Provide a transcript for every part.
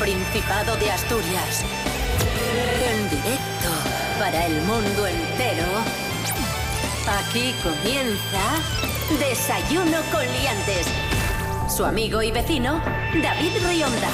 Principado de Asturias. En directo para el mundo entero. Aquí comienza Desayuno con Liantes. Su amigo y vecino, David Rionda.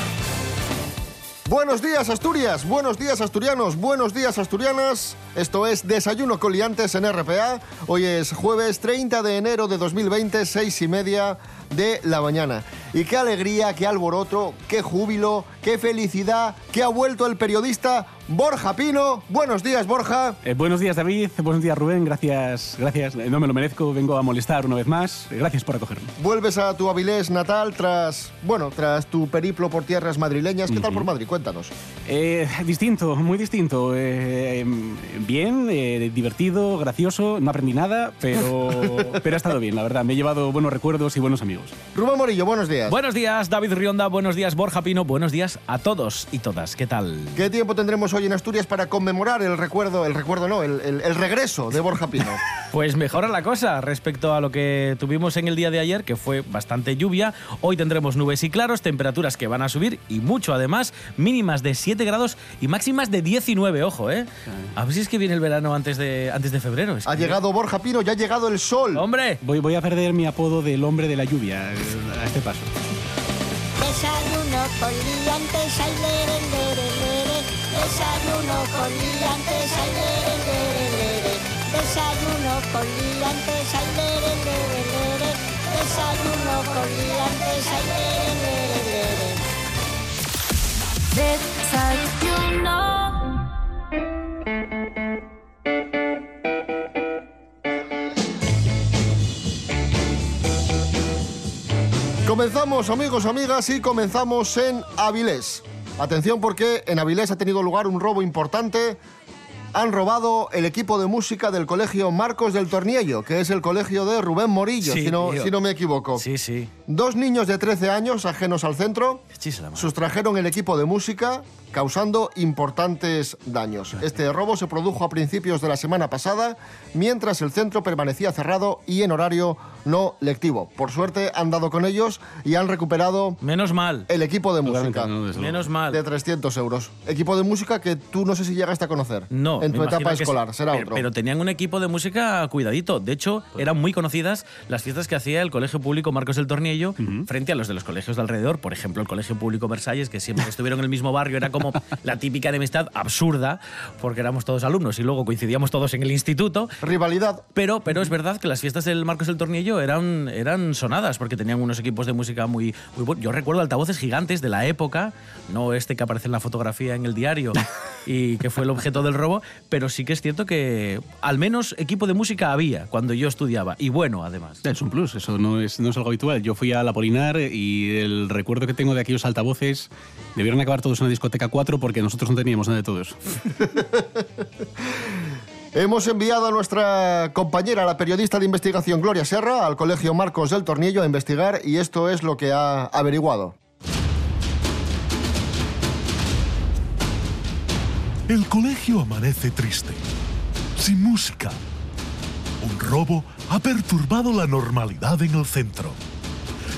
Buenos días Asturias, buenos días asturianos, buenos días asturianas. Esto es Desayuno con Liantes en RPA. Hoy es jueves 30 de enero de 2020, seis y media de la mañana. Y qué alegría, qué alboroto, qué júbilo, qué felicidad, que ha vuelto el periodista Borja Pino. Buenos días, Borja. Eh, buenos días, David. Buenos días, Rubén. Gracias, gracias. Eh, no me lo merezco. Vengo a molestar una vez más. Eh, Gracias por acogerme. Vuelves a tu Avilés natal tras, bueno, tras tu periplo por tierras madrileñas. ¿Qué tal por Madrid? Cuéntanos. Eh, distinto, muy distinto. Eh, em, bien, eh, divertido, gracioso. No aprendí nada, pero, pero ha estado bien, la verdad. Me he llevado buenos recuerdos y buenos amigos. Rubén Morillo, buenos días. Buenos días, David Rionda. Buenos días, Borja Pino. Buenos días a todos y todas. ¿Qué tal? ¿Qué tiempo tendremos hoy en Asturias para conmemorar el recuerdo, el recuerdo no, el, el- el regreso de Borja Pino? Pues mejora la cosa respecto a lo que tuvimos en el día de ayer, que fue bastante lluvia. Hoy tendremos nubes y claros, temperaturas que van a subir y mucho además, mínimas de 7 grados y máximas de 19, ojo, ¿eh? A ver si es que viene el verano antes de, antes de febrero. Es ha que- llegado Borja Pino, ya ha llegado el sol. ¡Hombre! Voy, voy a perder mi apodo del hombre de la lluvia eh, a este paso. Desayuno con liantes. Desayuno con liantes, ay, lere, lere, lere. Desayuno con liantes, ay, lere, lere, lere. Desayuno con liantes, ay, lere, lere, lere. Desayuno. Comenzamos, amigos, amigas, y comenzamos en Avilés. Atención porque en Avilés ha tenido lugar un robo importante. Han robado el equipo de música del colegio Marcos del Torniello, que es el colegio de Rubén Morillo, Sí, si, no, tío. si no me equivoco. Sí, sí. Dos niños de 13 años ajenos al centro sustrajeron el equipo de música causando importantes daños. Este robo se produjo a principios de la semana pasada mientras el centro permanecía cerrado y en horario no lectivo. Por suerte han dado con ellos y han recuperado Menos mal. el equipo de música. no. Menos mal. De 300 euros. Equipo de música que tú no sé si llegaste a conocer. No, En tu etapa escolar, sí. será pero, otro. Pero tenían un equipo de música cuidadito. De hecho, eran muy conocidas las fiestas que hacía el Colegio Público Marcos del Torniello frente a los de los colegios de alrededor. Por ejemplo, el Colegio Público Versalles, que siempre estuvieron en el mismo barrio, era como la típica enemistad absurda, porque éramos todos alumnos y luego coincidíamos todos en el instituto. Rivalidad. Pero, pero es verdad que las fiestas del Marcos del Tornillo eran, eran sonadas porque tenían unos equipos de música muy, muy buenos. Yo recuerdo altavoces gigantes de la época, no este que aparece en la fotografía en el diario y que fue el objeto del robo, pero sí que es cierto que al menos equipo de música había cuando yo estudiaba y bueno, además. Es un plus, eso no es, no es algo habitual. Yo fui a la Polinar y el recuerdo que tengo de aquellos altavoces debieron acabar todos en una discoteca 4 porque nosotros no teníamos nada de todo eso. Hemos enviado a nuestra compañera, la periodista de investigación Gloria Serra, al Colegio Marcos del Tornillo a investigar y esto es lo que ha averiguado. El colegio amanece triste, sin música. Un robo ha perturbado la normalidad en el centro.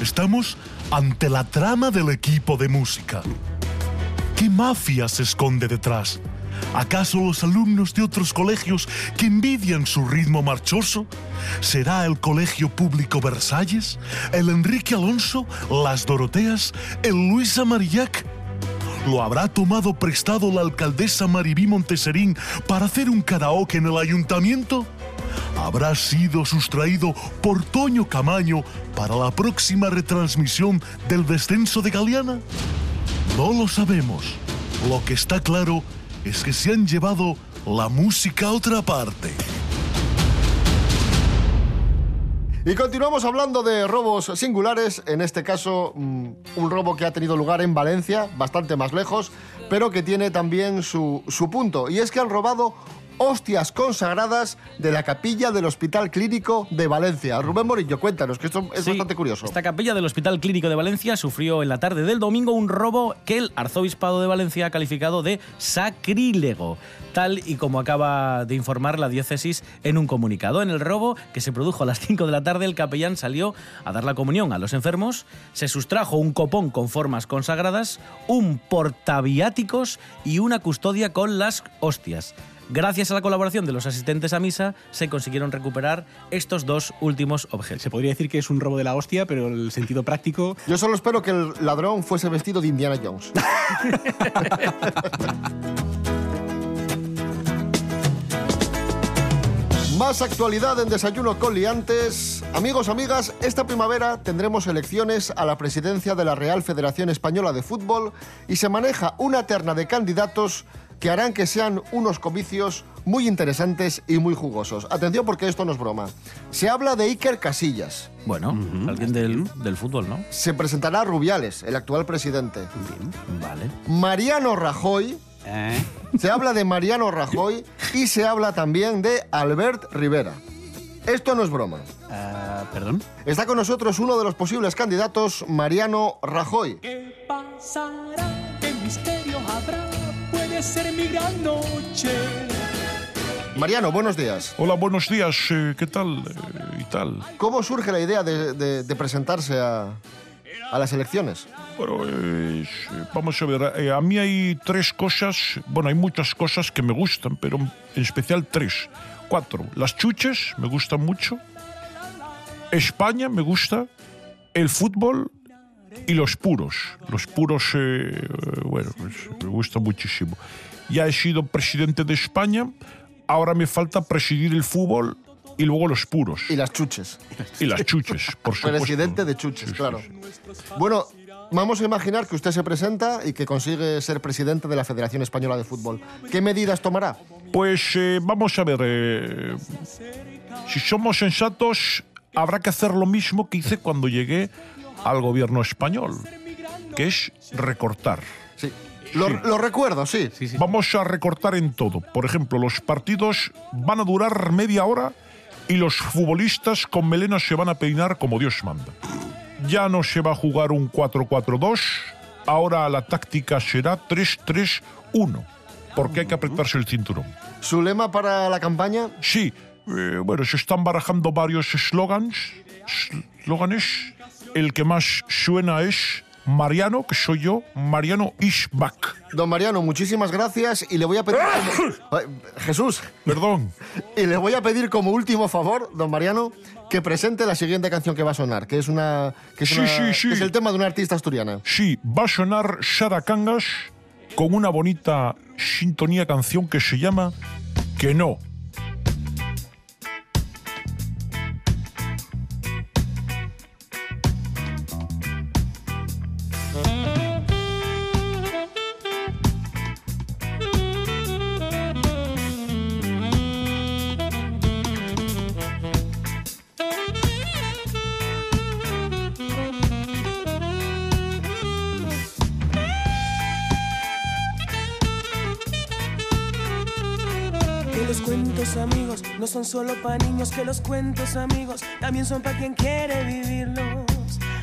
Estamos ante la trama del equipo de música. ¿Qué mafia se esconde detrás? ¿Acaso los alumnos de otros colegios que envidian su ritmo marchoso? ¿Será el Colegio Público Versalles? ¿El Enrique Alonso? ¿Las Doroteas? ¿El Luis Amarillac? ¿Lo habrá tomado prestado la alcaldesa Maribí Monteserín para hacer un karaoke en el ayuntamiento? ¿Habrá sido sustraído por Toño Camaño para la próxima retransmisión del descenso de Galeana? No lo sabemos. Lo que está claro es que se han llevado la música a otra parte. Y continuamos hablando de robos singulares, en este caso mm, un robo que ha tenido lugar en Valencia, bastante más lejos, pero que tiene también su, su punto. Y es que han robado hostias consagradas de la capilla del Hospital Clínico de Valencia. Rubén Morillo, cuéntanos, que esto es Sí, bastante curioso. Esta capilla del Hospital Clínico de Valencia sufrió en la tarde del domingo un robo que el arzobispado de Valencia ha calificado de sacrílego, tal y como acaba de informar la diócesis en un comunicado. En el robo, que se produjo a las 5 de la tarde, el capellán salió a dar la comunión a los enfermos, se sustrajo un copón con formas consagradas, un portaviáticos y una custodia con las hostias. Gracias a la colaboración de los asistentes a misa, se consiguieron recuperar estos dos últimos objetos. Se podría decir que es un robo de la hostia, pero el sentido práctico Yo solo espero que el ladrón fuese vestido de Indiana Jones. Más actualidad en Desayuno con Liantes. Amigos, amigas, esta primavera tendremos elecciones a la presidencia de la Real Federación Española de Fútbol y se maneja una terna de candidatos que harán que sean unos comicios muy interesantes y muy jugosos. Atención porque esto no es broma. Se habla de Iker Casillas. Bueno, alguien del, del fútbol, ¿no? Se presentará Rubiales, el actual presidente. Vale. Mariano Rajoy. ¿Eh? Se habla de Mariano Rajoy y se habla también de Albert Rivera. Esto no es broma. Ah, ¿Perdón? Está con nosotros uno de los posibles candidatos, Mariano Rajoy. ¿Qué pasará? ¿Qué misterio habrá? Puede ser mi gran noche. Mariano, buenos días. Hola, buenos días. eh, ¿Qué tal? eh, y tal. ¿Cómo surge la idea de, de- de presentarse a, a las elecciones? Bueno, eh, vamos a ver. eh, a mí hay tres cosas. Bueno, hay muchas cosas que me gustan, pero en especial tres. Cuatro. Las chuches me gustan mucho. España me gusta. El fútbol y los puros. Los puros, eh, eh, bueno, pues, me gusta muchísimo. Ya he sido presidente de España. Ahora me falta presidir el fútbol y luego los puros. Y las chuches. Y las chuches, por supuesto. Presidente de chuches, Sí, sí, claro. sí. Bueno, vamos a imaginar que usted se presenta y que consigue ser presidente de la Federación Española de Fútbol. ¿Qué medidas tomará? Pues eh, vamos a ver. eh, si somos sensatos, habrá que hacer lo mismo que hice cuando llegué al gobierno español, que es recortar. Sí. Lo, lo recuerdo, sí. Sí, sí. Vamos a recortar en todo. Por ejemplo, los partidos van a durar media hora y los futbolistas con melena se van a peinar como Dios manda. Ya no se va a jugar un 4-4-2, ahora la táctica será 3-3-1, porque hay que apretarse el cinturón. ¿Su lema para la campaña? Sí, eh, bueno, se están barajando varios eslogans. Eslóganes. El que más suena es Mariano, que soy yo. Mariano is back. Don Mariano, muchísimas gracias y le voy a pedir... como- Ay, Jesús, Perdón. y le voy a pedir como último favor, don Mariano, que presente la siguiente canción que va a sonar, que es una... Que es, Sí, una- sí, sí. es el tema de una artista asturiana. Sí, va a sonar Sara Cangas con una bonita sintonía canción que se llama Que no. No son solo para niños, que los cuentos amigos también son para quien quiere vivirlos.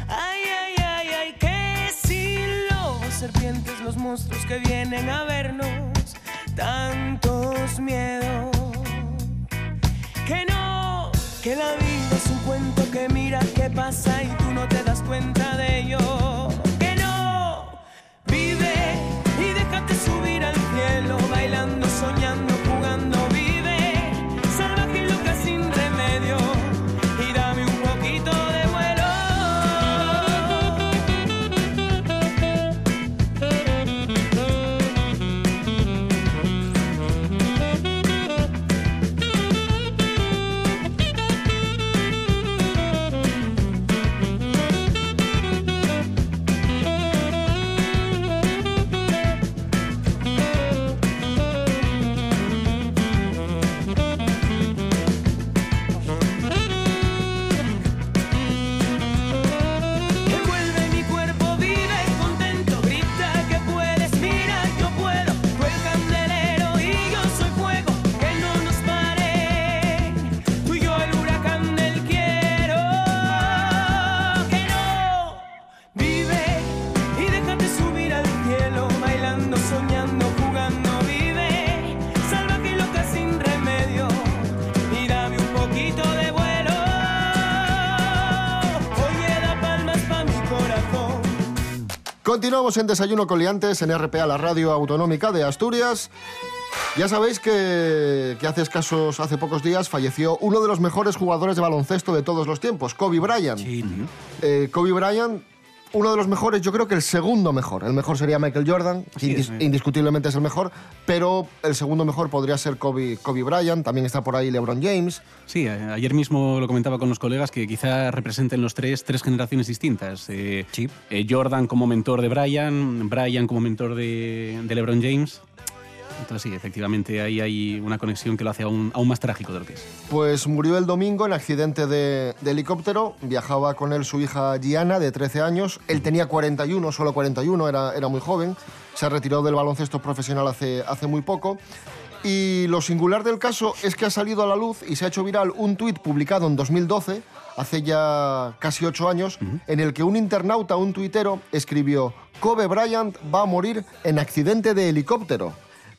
Ay, ay, ay, ay, que si los serpientes, los monstruos que vienen a vernos, tantos miedos. Que no, que la vida es un cuento que mira qué pasa y tú no te das cuenta de ello. Que no, vive y déjate subir al cielo, bailando, soñando, Continuamos en Desayuno Coliantes en RPA, la radio autonómica de Asturias. Ya sabéis que, que hace escasos, hace pocos días, falleció uno de los mejores jugadores de baloncesto de todos los tiempos, Kobe Bryant. Eh, Kobe Bryant, uno de los mejores, yo creo que el segundo mejor. El mejor sería Michael Jordan, que es, eh. indiscutiblemente es el mejor, pero el segundo mejor podría ser Kobe, Kobe Bryant. También está por ahí LeBron James. Sí, a- ayer mismo lo comentaba con los colegas que quizá representen los tres tres generaciones distintas. Eh, Sí. eh, Jordan como mentor de Brian, Brian como mentor de, de LeBron James. Entonces sí, efectivamente ahí hay una conexión que lo hace aún, aún más trágico de lo que es. Pues murió el domingo en accidente de, de helicóptero. Viajaba con él su hija Gianna, de 13 años. Él tenía 41, solo 41, era, era muy joven. Se retiró del baloncesto profesional hace, hace muy poco. Y lo singular del caso es que ha salido a la luz y se ha hecho viral un tuit publicado en 2012, hace ya casi ocho años, en el que un internauta, un tuitero, escribió Kobe Bryant va a morir en accidente de helicóptero.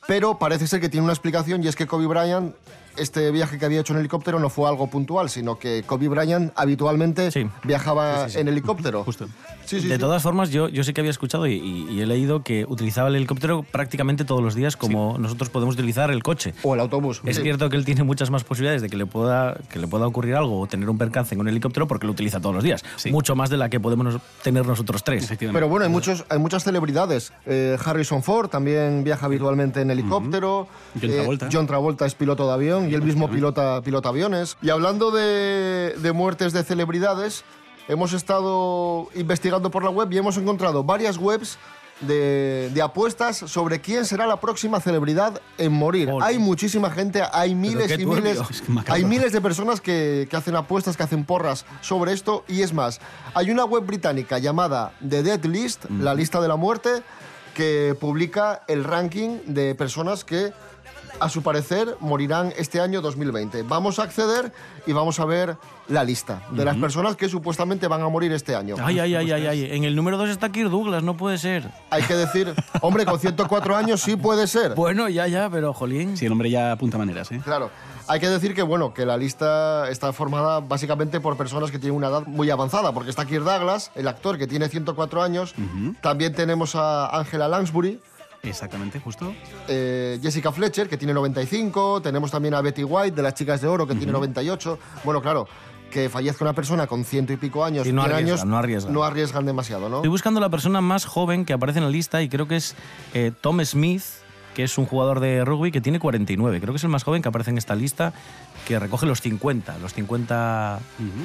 Pero parece ser que tiene una explicación y es que Kobe Bryant, este viaje que había hecho en helicóptero no fue algo puntual, sino que Kobe Bryant habitualmente Sí. viajaba en helicóptero. Justo. Sí, sí, de sí. todas formas, yo, yo sí que había escuchado y, y- y he leído que utilizaba el helicóptero prácticamente todos los días como nosotros podemos utilizar el coche. O el autobús. Es sí. cierto que él tiene muchas más posibilidades de que le pueda que le pueda ocurrir algo o tener un percance en un helicóptero porque lo utiliza todos los días. Sí. Mucho más de la que podemos tener nosotros tres. Efectivamente. Pero bueno, hay, muchos, hay muchas celebridades. Eh, Harrison Ford también viaja habitualmente en helicóptero. Eh, John Travolta. John Travolta es piloto de avión y él mismo pilota, pilota aviones. Y hablando de, de muertes de celebridades, hemos estado investigando por la web y hemos encontrado varias webs de, de apuestas sobre quién será la próxima celebridad en morir. Hay muchísima gente, hay miles y miles, Es que macabro. hay miles de personas que, que hacen apuestas, que hacen porras sobre esto. Y es más, hay una web británica llamada The Dead List, la lista de la muerte, que publica el ranking de personas que, a su parecer, morirán este año 2020. Vamos a acceder y vamos a ver la lista de las personas que supuestamente van a morir este año. Ay, ay, ay, ay, ay. En el número 2 está Kirk Douglas, no puede ser. Hay que decir, hombre, con 104 años sí puede ser. Bueno, ya, ya, pero jolín. Sí, el hombre ya apunta maneras, ¿eh? Claro, hay que decir que bueno, que la lista está formada básicamente por personas que tienen una edad muy avanzada, porque está Kirk Douglas, el actor que tiene 104 años, también tenemos a Angela Lansbury, Exactamente, justo. eh, Jessica Fletcher, que tiene 95, tenemos también a Betty White, de las chicas de oro, que tiene 98. Bueno, claro, que fallezca una persona con ciento y pico años, Sí, no 100 arriesgan, años, no arriesgan. no arriesgan demasiado, ¿no? Estoy buscando la persona más joven que aparece en la lista y creo que es eh, Tom Smith, que es un jugador de rugby que tiene 49. Creo que es el más joven que aparece en esta lista, que recoge los 50, los 50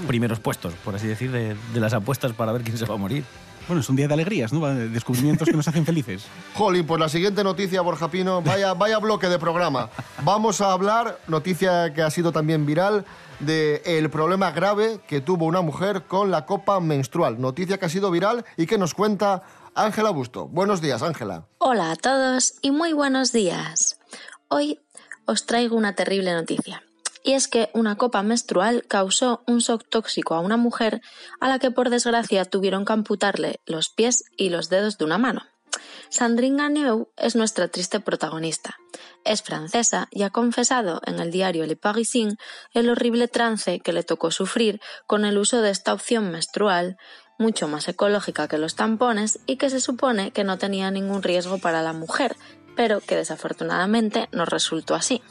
primeros puestos, por así decir, de, de las apuestas para ver quién se va a morir. Bueno, es un día de alegrías, ¿no? De Descubrimientos que nos hacen felices. Jolín, pues la siguiente noticia, Borja Pino, vaya, vaya bloque de programa. Vamos a hablar, noticia que ha sido también viral, de el problema grave que tuvo una mujer con la copa menstrual. Noticia que ha sido viral y que nos cuenta Ángela Busto. Buenos días, Ángela. Hola a todos y muy buenos días. Hoy os traigo una terrible noticia. Y es que una copa menstrual causó un shock tóxico a una mujer a la que por desgracia tuvieron que amputarle los pies y los dedos de una mano. Sandrine Gagneux es nuestra triste protagonista. Es francesa y ha confesado en el diario Le Parisien el horrible trance que le tocó sufrir con el uso de esta opción menstrual, mucho más ecológica que los tampones y que se supone que no tenía ningún riesgo para la mujer, pero que desafortunadamente no resultó así.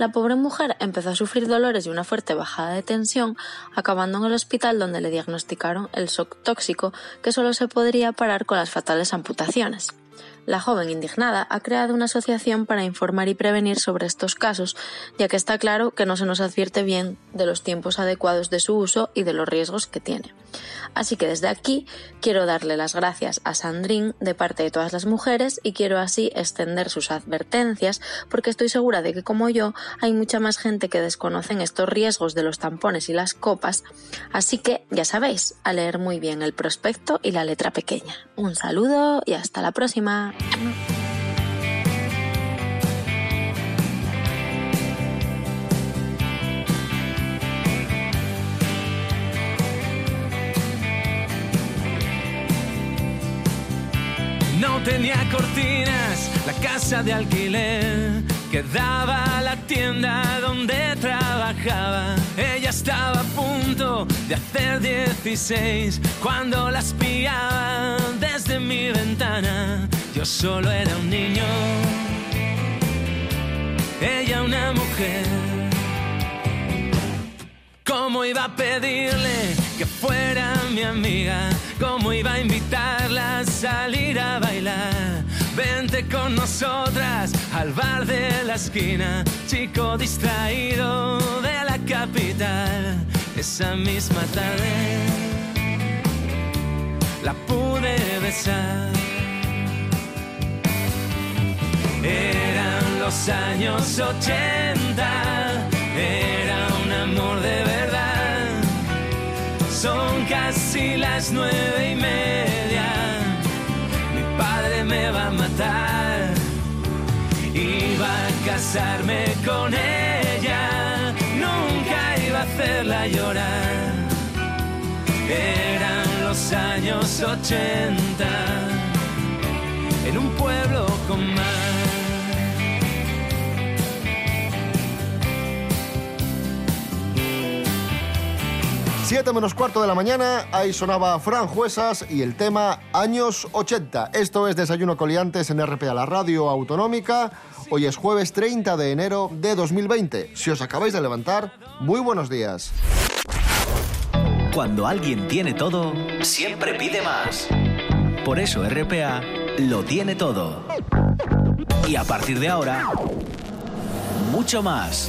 La pobre mujer empezó a sufrir dolores y una fuerte bajada de tensión, acabando en el hospital donde le diagnosticaron el shock tóxico que solo se podría parar con las fatales amputaciones. La joven indignada ha creado una asociación para informar y prevenir sobre estos casos, ya que está claro que no se nos advierte bien de los tiempos adecuados de su uso y de los riesgos que tiene. Así que desde aquí quiero darle las gracias a Sandrine de parte de todas las mujeres y quiero así extender sus advertencias porque estoy segura de que como yo hay mucha más gente que desconocen estos riesgos de los tampones y las copas. Así que ya sabéis, a leer muy bien el prospecto y la letra pequeña. Un saludo y hasta la próxima. No tenía cortinas, la casa de alquiler que daba a la tienda donde trabajaba. Ella estaba a punto de hacer 16 cuando las pillaba desde mi ventana. Yo solo era un niño, ella una mujer. ¿Cómo iba a pedirle que fuera mi amiga? ¿Cómo iba a invitarla a salir a bailar? Vente con nosotras al bar de la esquina, chico distraído de la capital. Esa misma tarde la pude besar. Eran los años 80, era un amor de verdad. Son casi las nueve y media, casarme con ella, nunca iba a hacerla llorar. Eran los años 80, en un pueblo con mar. Siete menos cuarto de la mañana, ahí sonaba Fran Juesas y el tema Años 80. Esto es Desayuno Coliantes en RPA, la radio autonómica. Hoy es jueves 30 de enero de 2020. Si os acabáis de levantar, muy buenos días. Cuando alguien tiene todo, siempre pide más. Por eso RPA lo tiene todo. Y a partir de ahora, mucho más.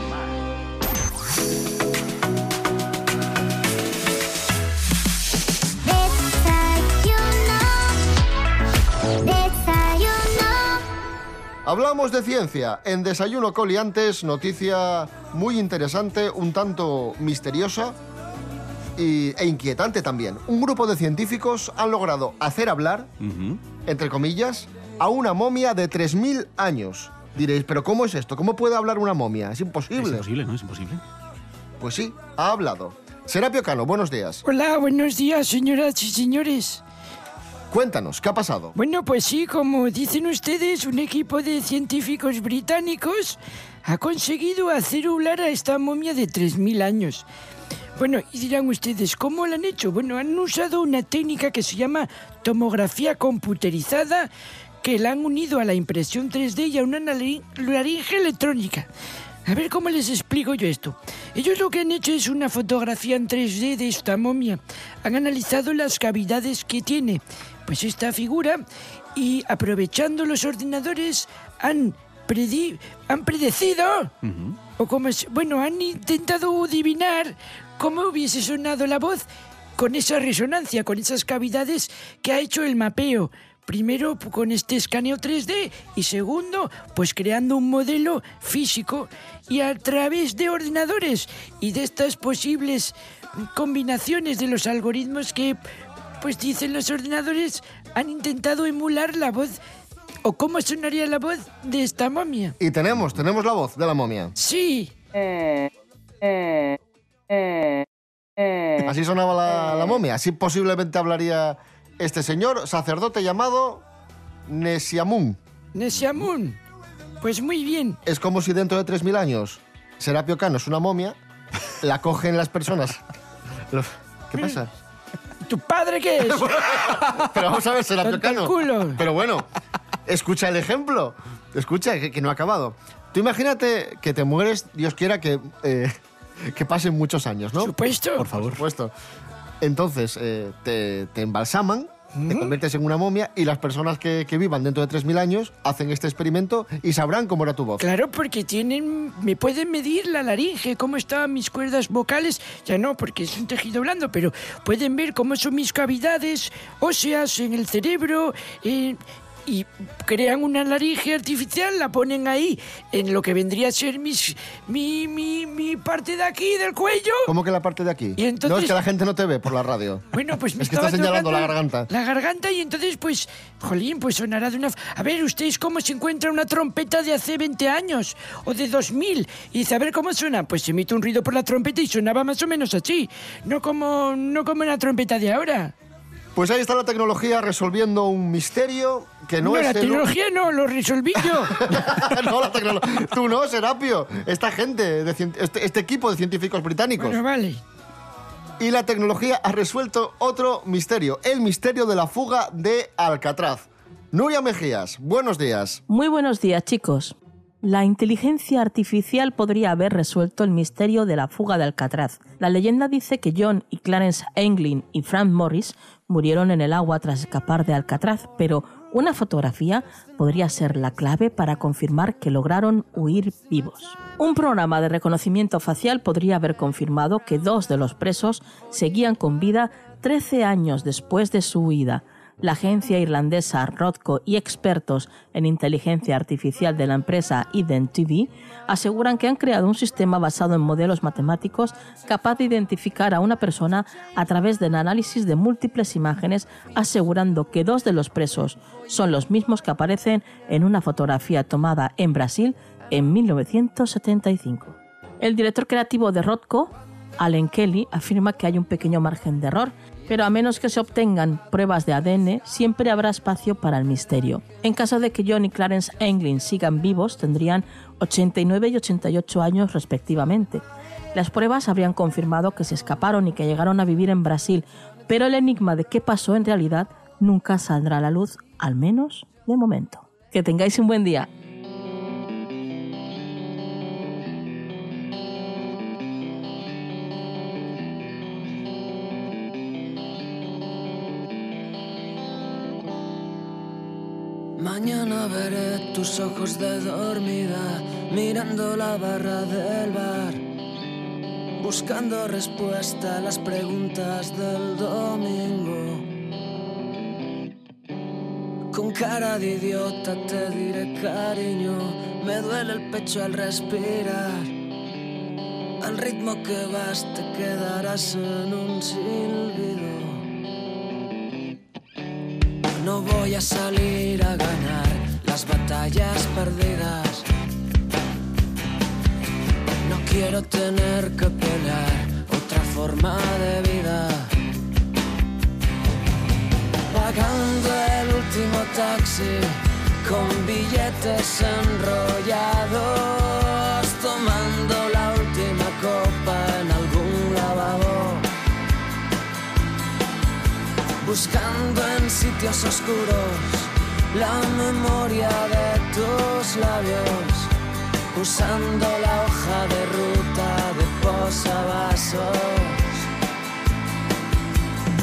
Hablamos de ciencia en Desayuno Coliantes, noticia muy interesante, un tanto misteriosa y- e inquietante también. Un grupo de científicos han logrado hacer hablar, entre comillas, a una momia de 3.000 años. Diréis, ¿pero cómo es esto? ¿Cómo puede hablar una momia? Es Es imposible. imposible, ¿no? Es imposible. Pues sí, ha hablado. Serapio Cano, buenos días. Hola, buenos días, señoras y señores. Cuéntanos, ¿qué ha pasado? Bueno, pues sí, como dicen ustedes, un equipo de científicos británicos ha conseguido hacer hablar a esta momia de 3.000 años. Bueno, y dirán ustedes, ¿cómo lo han hecho? Bueno, han usado una técnica que se llama tomografía computerizada, que la han unido a la impresión 3D y a una laringe electrónica. A ver cómo les explico yo esto. Ellos lo que han hecho es una fotografía en 3D de esta momia. Han analizado las cavidades que tiene, pues esta figura, y aprovechando los ordenadores han, predi- han predecido, o como es, bueno, han intentado adivinar cómo hubiese sonado la voz con esa resonancia, con esas cavidades que ha hecho el mapeo. Primero con este escaneo 3D y segundo, pues creando un modelo físico y a través de ordenadores y de estas posibles combinaciones de los algoritmos que, pues dicen los ordenadores, han intentado emular la voz o cómo sonaría la voz de esta momia. Y tenemos, tenemos la voz de la momia. Sí, Así sonaba la, la momia. Así posiblemente hablaría este señor sacerdote llamado Nesiamun. Nesiamun. Pues muy bien. Es como si dentro de 3.000 años Serapio Cano es una momia, la cogen las personas. Los- ¿Qué pasa? ¿Tu padre qué es? Pero vamos a ver, Serapio Tonto el Cano. culo. Pero bueno, escucha el ejemplo. Escucha, que, que no ha acabado. Tú imagínate que te mueres, Dios quiera que, eh, que pasen muchos años, ¿no? Supuesto. Por favor. Por supuesto. Entonces, eh, te, te embalsaman, te conviertes en una momia y las personas que, que vivan dentro de 3.000 años hacen este experimento y sabrán cómo era tu voz. Claro, porque tienen, me pueden medir la laringe, cómo estaban mis cuerdas vocales, ya no, porque es un tejido blando, pero pueden ver cómo son mis cavidades óseas en el cerebro, eh, y crean una laringe artificial, la ponen ahí en lo que vendría a ser mis, mi, mi, mi parte de aquí del cuello. ¿Cómo que la parte de aquí? Y entonces- No, es que la gente no te ve por la radio. Bueno, pues me Es que está estaba señalando la garganta. La garganta y entonces, pues, jolín, pues sonará de una... A ver, ¿ustedes cómo se encuentra una trompeta de hace 20 años o de 2000? Y dice, a ver cómo suena. Pues se emite un ruido por la trompeta y sonaba más o menos así. No como, no como una trompeta de ahora. Pues ahí está la tecnología resolviendo un misterio que no, No, es la el- tecnología no, lo resolví yo. no, la tecnología. Tú no, Serapio. Esta gente, de cien- este, este equipo de científicos británicos. Bueno, vale. Y la tecnología ha resuelto otro misterio, el misterio de la fuga de Alcatraz. Nuria Mejías, buenos días. Muy buenos días, chicos. La inteligencia artificial podría haber resuelto el misterio de la fuga de Alcatraz. La leyenda dice que John y Clarence Anglin y Frank Morris murieron en el agua tras escapar de Alcatraz, pero una fotografía podría ser la clave para confirmar que lograron huir vivos. Un programa de reconocimiento facial podría haber confirmado que dos de los presos seguían con vida 13 años después de su huida. La agencia irlandesa Rodco y expertos en inteligencia artificial de la empresa IdenTV aseguran que han creado un sistema basado en modelos matemáticos capaz de identificar a una persona a través del análisis de múltiples imágenes, asegurando que dos de los presos son los mismos que aparecen en una fotografía tomada en Brasil en 1975. El director creativo de Rodco, Allen Kelly, afirma que hay un pequeño margen de error, pero a menos que se obtengan pruebas de ADN, siempre habrá espacio para el misterio. En caso de que John y Clarence Anglin sigan vivos, tendrían 89 y 88 años respectivamente. Las pruebas habrían confirmado que se escaparon y que llegaron a vivir en Brasil, pero el enigma de qué pasó en realidad nunca saldrá a la luz, al menos de momento. Que tengáis un buen día. Tus ojos de dormida mirando la barra del bar, buscando respuesta a las preguntas del domingo. Con cara de idiota te diré cariño, me duele el pecho al respirar. Al ritmo que vas te quedarás en un silbido. No voy a salir a ganar las batallas perdidas. No quiero tener que pelear otra forma de vida. Pagando el último taxi con billetes enrollados, tomando la última copa en algún lavabo buscando en sitios oscuros la memoria de tus labios, usando la hoja de ruta de posavasos.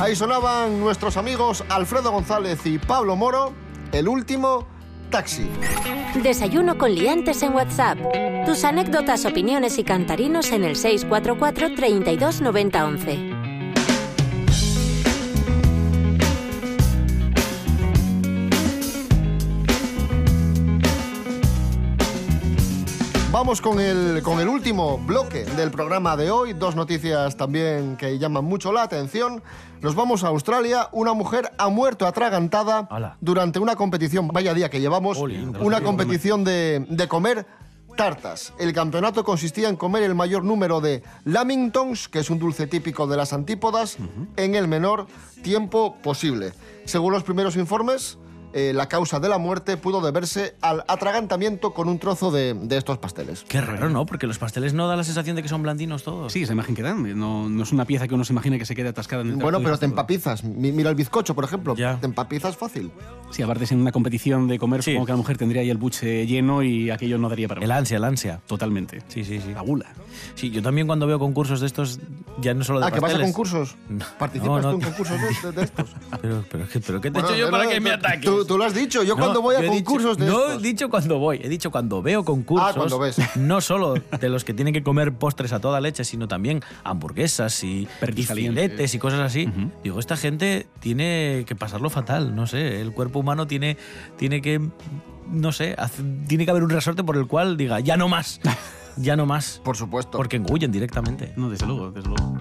Ahí sonaban nuestros amigos Alfredo González y Pablo Moro, el último taxi. Desayuno con liantes en WhatsApp. Tus anécdotas, opiniones y cantarinos en el 644 32 90 11. Vamos con el, con el último bloque del programa de hoy. Dos noticias también que llaman mucho la atención. Nos vamos a Australia. Una mujer ha muerto atragantada durante una competición, vaya día que llevamos, una competición de, de comer tartas. El campeonato consistía en comer el mayor número de lamingtons, que es un dulce típico de las antípodas, en el menor tiempo posible. Según los primeros informes, eh, la causa de la muerte pudo deberse al atragantamiento con un trozo de, de estos pasteles. Qué raro, ¿no? Porque los pasteles no da la sensación de que son blandinos todos. Sí, esa imagen que dan. No, no es una pieza que uno se imagina que se quede atascada en el Bueno, pero te empapizas. Mi- Mira el bizcocho, por ejemplo. Te empapizas fácil. Sí, aparte es en una competición de comer, supongo que la mujer tendría ahí el buche lleno y aquello no daría para El ansia, el ansia. Totalmente. Sí, sí, sí. La gula. Sí, yo también cuando veo concursos de estos, ya no solo de Ah, que vas a pasteles. concursos. No, ¿Participas no, tú en concursos de, de estos? Pero, pero, ¿qué- pero ¿qué te he Bueno, hecho yo para que me tú- ataques? Tú, lo has dicho. Yo No, cuando voy a he dicho- concursos de No estos- he dicho cuando voy, he dicho cuando veo concursos. Ah, cuando ves. No solo de los que tienen que comer postres a toda leche, sino también hamburguesas y, y filetes y cosas así. Digo, esta gente tiene que pasarlo fatal, no sé. El cuerpo humano tiene, tiene que, no sé, hace- tiene que haber un resorte por el cual diga, ya no más. Ya no más. Por supuesto. Porque engullen directamente. No, desde luego, desde luego.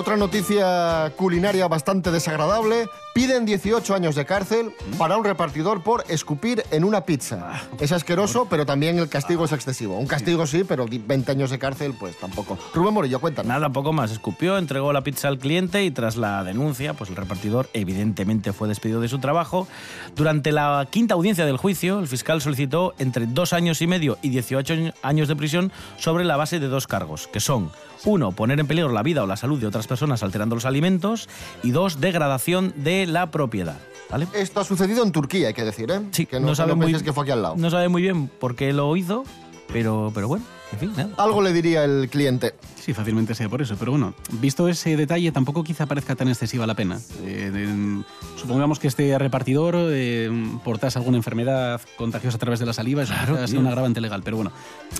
Otra noticia culinaria bastante desagradable. Piden 18 años de cárcel para un repartidor por escupir en una pizza. Es asqueroso, pero también el castigo es excesivo. Un castigo sí, pero di- 20 años de cárcel, pues tampoco. Rubén Morillo, cuéntanos. Nada, poco más. Escupió, entregó la pizza al cliente y tras la denuncia, pues el repartidor evidentemente fue despedido de su trabajo. Durante la quinta audiencia del juicio, el fiscal solicitó entre dos años y medio y 18 años de prisión sobre la base de dos cargos, que son, uno, poner en peligro la vida o la salud de otras personas alterando los alimentos y dos, degradación de la propiedad. ¿Vale? Esto ha sucedido en Turquía, hay que decir, ¿eh? Sí, que no, no sabe muy- penséis que fue aquí al lado. No sabe muy bien por qué lo hizo, pero, pero bueno, en fin, nada. Algo le diría el cliente. Sí, fácilmente sea por eso. Pero bueno, visto ese detalle, tampoco quizá parezca tan excesiva la pena. Eh, supongamos que este repartidor eh, portase alguna enfermedad contagiosa a través de la saliva, eso Claro, sea tío. un agravante legal. Pero bueno,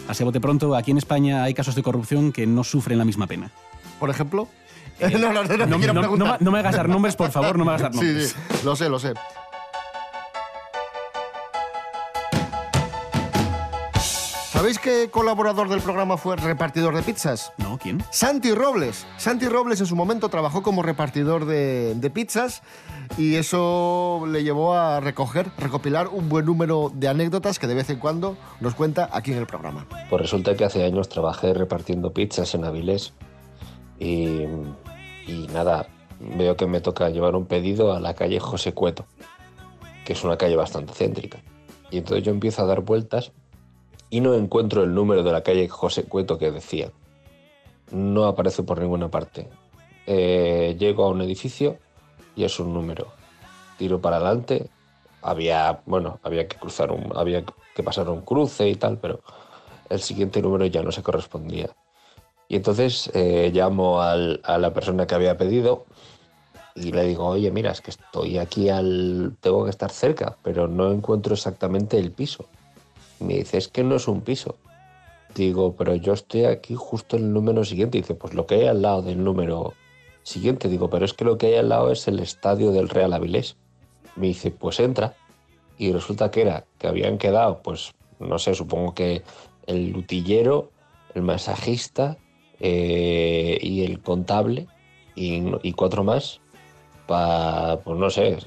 así a bote pronto, aquí en España hay casos de corrupción que no sufren la misma pena. Por ejemplo. no, no, no, no, no, quiero no- preguntar. no me- no me hagas dar nombres, por favor, no me hagas dar Sí, nombres. sí, lo sé, lo sé. ¿Sabéis qué colaborador del programa fue repartidor de pizzas? No, ¿quién? Santi Robles. Santi Robles en su momento trabajó como repartidor de, de pizzas y eso le llevó a recoger, recopilar un buen número de anécdotas que de vez en cuando nos cuenta aquí en el programa. Pues resulta que hace años trabajé repartiendo pizzas en Avilés y, nada, veo que me toca llevar un pedido a la calle José Cueto, que es una calle bastante céntrica. Y entonces yo empiezo a dar vueltas y no encuentro el número de la calle José Cueto que decía. No aparece por ninguna parte. Eh, llego a un edificio y es un número. Tiro para adelante. Había, bueno, había que cruzar un, había que pasar un cruce y tal, pero el siguiente número ya no se correspondía. Y entonces eh, llamo al- a la persona que había pedido y le digo, oye, mira, es que estoy aquí al. tengo que estar cerca, pero no encuentro exactamente el piso. Me dice, es que no es un piso. Digo, pero yo estoy aquí justo en el número siguiente. Dice, pues lo que hay al lado del número siguiente. Digo, pero es que lo que hay al lado es el estadio del Real Avilés. Me dice, pues entra. Y resulta que era que habían quedado, pues, no sé, supongo que el lutillero, el masajista eh, y el contable y, cuatro más. Pa, pues no sé,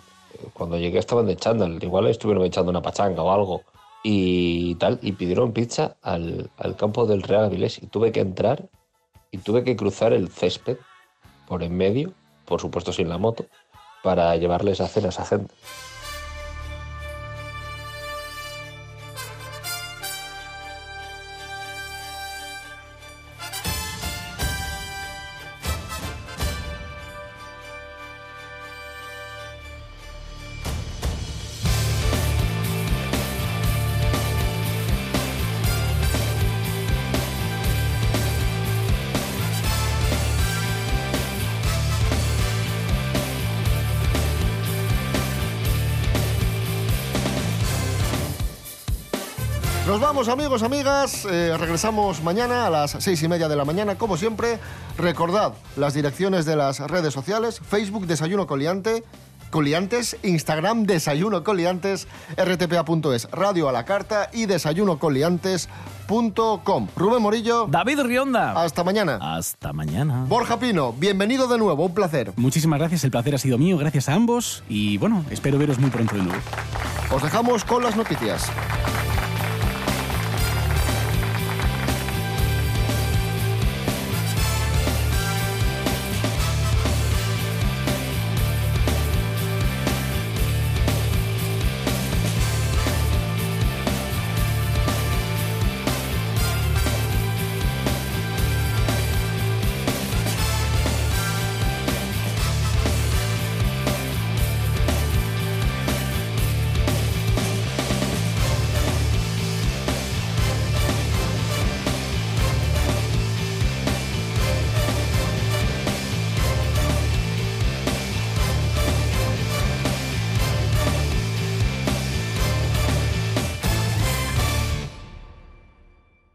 cuando llegué estaban de chándal. Igual estuvieron echando una pachanga o algo y tal, y pidieron pizza al, al campo del Real Avilés. Y tuve que entrar y tuve que cruzar el césped por en medio, por supuesto sin la moto, para llevarles a hacer a esa gente. Vamos amigos, amigas. Eh, regresamos mañana a las seis y media de la mañana, como siempre. Recordad las direcciones de las redes sociales, Facebook Desayuno Coliante, Coliantes, Instagram Desayuno Coliantes, rtpa.es, Radio a la Carta y desayunocoliantes.com. Rubén Morillo. David Rionda. Hasta mañana. Hasta mañana. Borja Pino, bienvenido de nuevo, un placer. Muchísimas gracias, el placer ha sido mío, gracias a ambos y bueno, espero veros muy pronto de nuevo. Os dejamos con las noticias.